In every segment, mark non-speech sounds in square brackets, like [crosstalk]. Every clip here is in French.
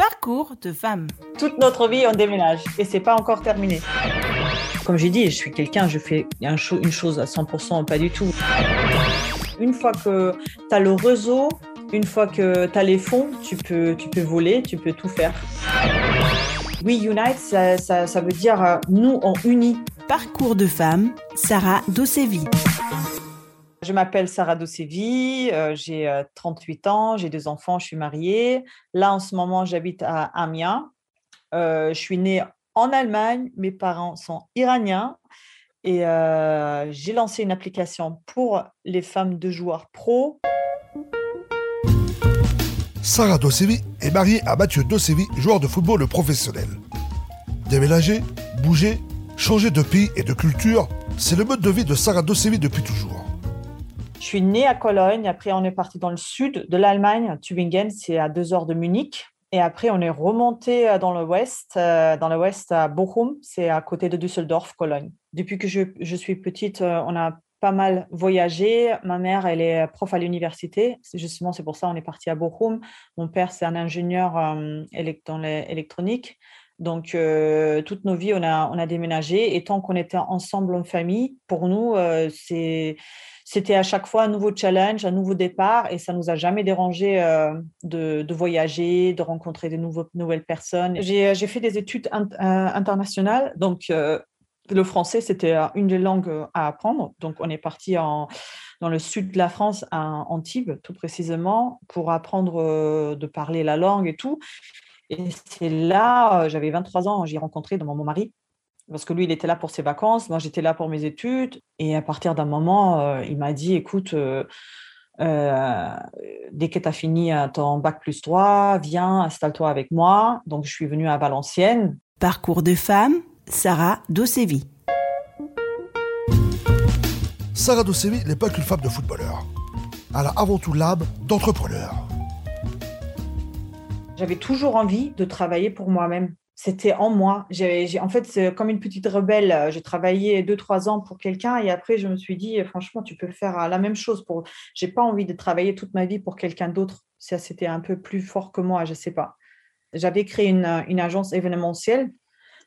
Parcours de femme. Toute notre vie, on déménage et c'est pas encore terminé. Comme j'ai dit, je suis quelqu'un, je fais une chose à 100%, pas du tout. Une fois que tu as le réseau, une fois que tu as les fonds, tu peux, tu peux voler, tu peux tout faire. We Unite, ça, ça, veut dire euh, nous, on unit. Parcours de femme, Sarah Dossevi. Je m'appelle Sarah Dossevi, euh, j'ai 38 euh, ans, j'ai deux enfants, je suis mariée. Là, en ce moment, j'habite à Amiens. je suis née en Allemagne, mes parents sont iraniens et j'ai lancé une application pour les femmes de joueurs pro. Sarah Dossevi est mariée à Mathieu Dossevi, joueur de football professionnel. Déménager, bouger, changer de pays et de culture, c'est le mode de vie de Sarah Dossevi depuis toujours. Je suis née à Cologne, après on est parti dans le sud de l'Allemagne, Tübingen, c'est à deux heures de Munich. Et après, on est remonté euh, dans l'ouest, euh, dans l'ouest à Bochum, c'est à côté de Düsseldorf, Cologne. Depuis que je, je suis petite, euh, on a pas mal voyagé. Ma mère, elle est prof à l'université. Justement, c'est pour ça qu'on est parti à Bochum. Mon père, c'est un ingénieur euh, dans l'électronique. Donc, euh, toutes nos vies, on a, on a déménagé. Et tant qu'on était ensemble en famille, pour nous, euh, c'était à chaque fois un nouveau challenge, un nouveau départ. Et ça nous a jamais dérangé de, de, voyager, de rencontrer de nouveaux, nouvelles personnes. J'ai fait des études internationales. Donc, le français, c'était euh, une des langues euh, à apprendre. Donc, on est parti dans le sud de la France, à Antibes, tout précisément, pour apprendre euh, de parler la langue et tout. Et c'est là, j'avais 23 ans, j'ai rencontré mon mari, parce que lui, il était là pour ses vacances, moi, j'étais là pour mes études. Et à partir d'un moment, il m'a dit, écoute, dès que tu as fini ton bac plus 3, viens, installe-toi avec moi. Donc, je suis venue à Valenciennes. Parcours de femme, Sarah Dossevi. Sarah Dossevi n'est pas qu'une femme de footballeur. Elle a avant tout l'âme d'entrepreneur. J'avais toujours envie de travailler pour moi-même. C'était en moi. en fait, c'est comme une petite rebelle. J'ai travaillé deux, trois ans pour quelqu'un et après, je me suis dit, franchement, tu peux faire la même chose. Pour... Je n'ai pas envie de travailler toute ma vie pour quelqu'un d'autre. Ça, c'était un peu plus fort que moi, je ne sais pas. J'avais créé une, une agence événementielle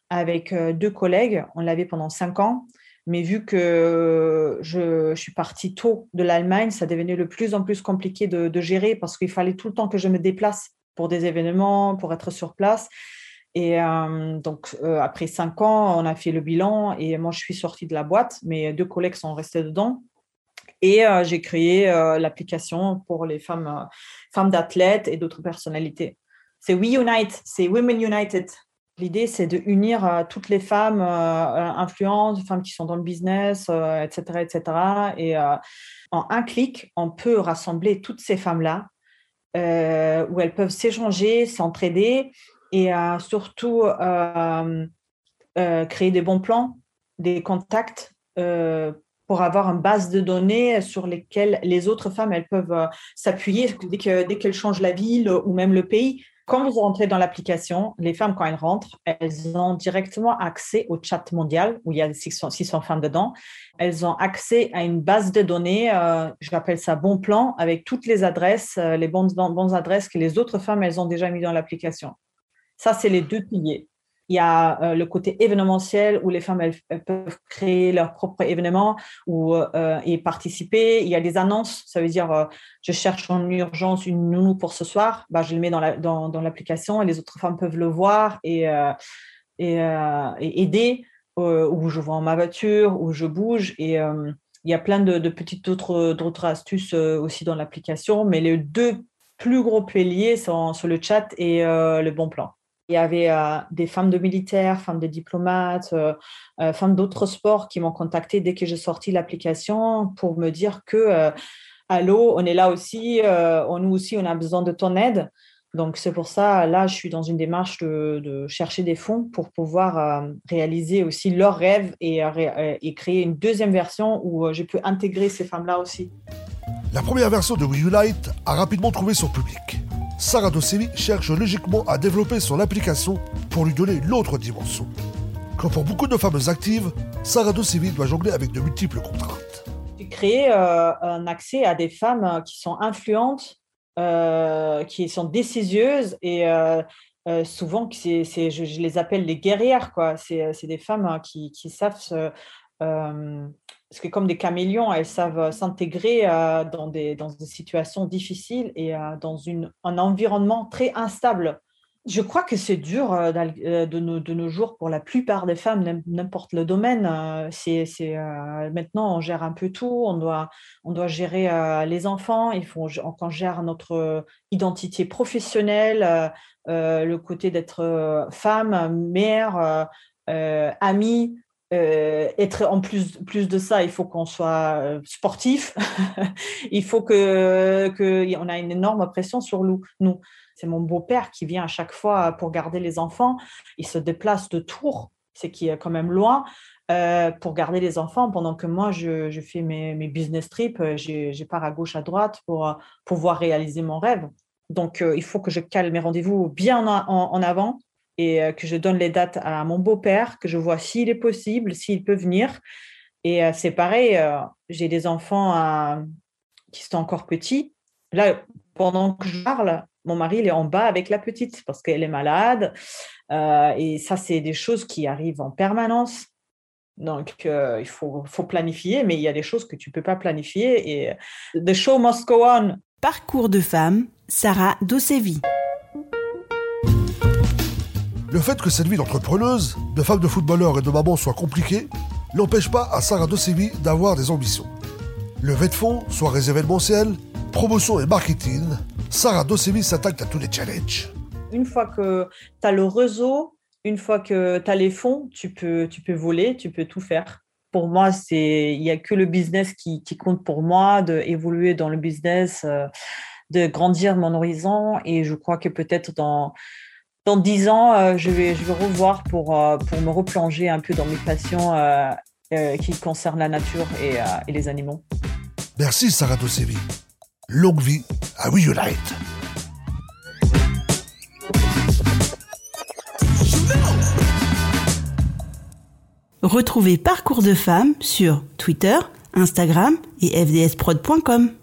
avec euh, deux collègues. On l'avait pendant cinq ans. Mais vu que je, suis partie tôt de l'Allemagne, ça devenait de plus en plus compliqué de, gérer parce qu'il fallait tout le temps que je me déplace pour des événements, pour être sur place. Et euh, donc, euh, après cinq ans, on a fait le bilan et moi, je suis sortie de la boîte. Mes deux collègues sont restés dedans. Et j'ai créé l'application pour les femmes, femmes d'athlètes et d'autres personnalités. C'est We Unite, c'est Women United. L'idée, c'est de unir euh, toutes les femmes euh, euh, influentes, femmes qui sont dans le business, etc., etc. Et en un clic, on peut rassembler toutes ces femmes-là, où elles peuvent s'échanger, s'entraider et surtout créer des bons plans, des contacts pour avoir une base de données sur lesquelles les autres femmes elles peuvent s'appuyer dès qu'elles changent la ville ou même le pays. Quand vous rentrez dans l'application, les femmes, quand elles rentrent, elles ont directement accès au chat mondial où il y a 600, femmes dedans. Elles ont accès à une base de données, euh, je l'appelle ça bon plan, avec toutes les adresses, euh, les bonnes, bonnes adresses que les autres femmes, elles ont déjà mis dans l'application. Ça, c'est les deux piliers. Il y a euh, le côté événementiel où les femmes peuvent créer leur propre événement ou euh, y participer. Il y a des annonces, ça veut dire euh, je cherche en urgence une nounou pour ce soir, bah, je le mets dans l'application et les autres femmes peuvent le voir et, et, et, aider. ou je vois ma voiture, ou je bouge et il y a plein de, petites autres, astuces aussi dans l'application, mais les deux plus gros piliers sont sur le chat et le bon plan. Il y avait euh, des femmes de militaires, femmes de diplomates, euh, euh, femmes d'autres sports qui m'ont contacté dès que j'ai sorti l'application pour me dire que allô, on est là aussi, nous aussi, on a besoin de ton aide. Donc c'est pour ça, là, je suis dans une démarche de, chercher des fonds pour pouvoir réaliser aussi leurs rêves et, créer une deuxième version où je peux intégrer ces femmes-là aussi. La première version de We Unite a rapidement trouvé son public. Sarah Dossevi cherche logiquement à développer son application pour lui donner l'autre dimension. Comme pour beaucoup de femmes actives, Sarah Dossevi doit jongler avec de multiples contraintes. Créé euh, un accès à des femmes qui sont influentes, euh, qui sont décisieuses et euh, souvent, c'est, c'est, je, les appelle les guerrières. Quoi. C'est, des femmes hein, qui, qui, savent parce que comme des caméléons, elles savent s'intégrer dans, des, dans des situations difficiles et dans une, un environnement très instable. Je crois que c'est dur euh, euh, de nos, jours pour la plupart des femmes, n'importe le domaine. Euh, c'est, maintenant, on gère un peu tout. On doit, on gérer les enfants. Il qu'on gère notre identité professionnelle, le côté d'être femme, mère, amie. Être en plus, de ça, il faut qu'on soit sportif. [laughs] il faut que, que on a une énorme pression sur nous. nous. C'est mon beau-père qui vient à chaque fois pour garder les enfants. Il se déplace de Tours, c'est qui est quand même loin, euh, pour garder les enfants pendant que moi, je, fais mes, business trips. Euh, je pars à gauche, à droite pour euh, pouvoir réaliser mon rêve. Donc, il faut que je cale mes rendez-vous bien en, avant et que je donne les dates à mon beau-père, que je vois s'il est possible, s'il peut venir. Et c'est pareil, j'ai des enfants qui sont encore petits. Là, pendant que je parle, mon mari, il est en bas avec la petite parce qu'elle est malade. Euh, et ça, c'est des choses qui arrivent en permanence. Donc, euh, il faut, planifier, mais il y a des choses que tu ne peux pas planifier. Et the show must go on. Parcours de femme, Sarah Dossevi. Le fait que cette vie d'entrepreneuse, de femme de footballeur et de maman soit compliquée, n'empêche pas à Sarah Dossevi d'avoir des ambitions. Levée de fonds, soirées événementielles, promotion et marketing, Sarah Dossevi s'attaque à tous les challenges. Une fois que tu as le réseau, une fois que tu as les fonds, tu peux, tu peux voler, tu peux tout faire. Pour moi, il n'y a que le business qui, qui compte pour moi, d'évoluer dans le business, euh, de grandir mon horizon. Et je crois que peut-être dans, dans 10 ans, euh, je, vais, je vais revoir pour, euh, pour me replonger un peu dans mes passions qui concernent la nature et, et les animaux. Merci Sarah Dossevi. Longue vie à We Unite. Retrouvez Parcours de femmes sur Twitter, Instagram et fdsprod.com.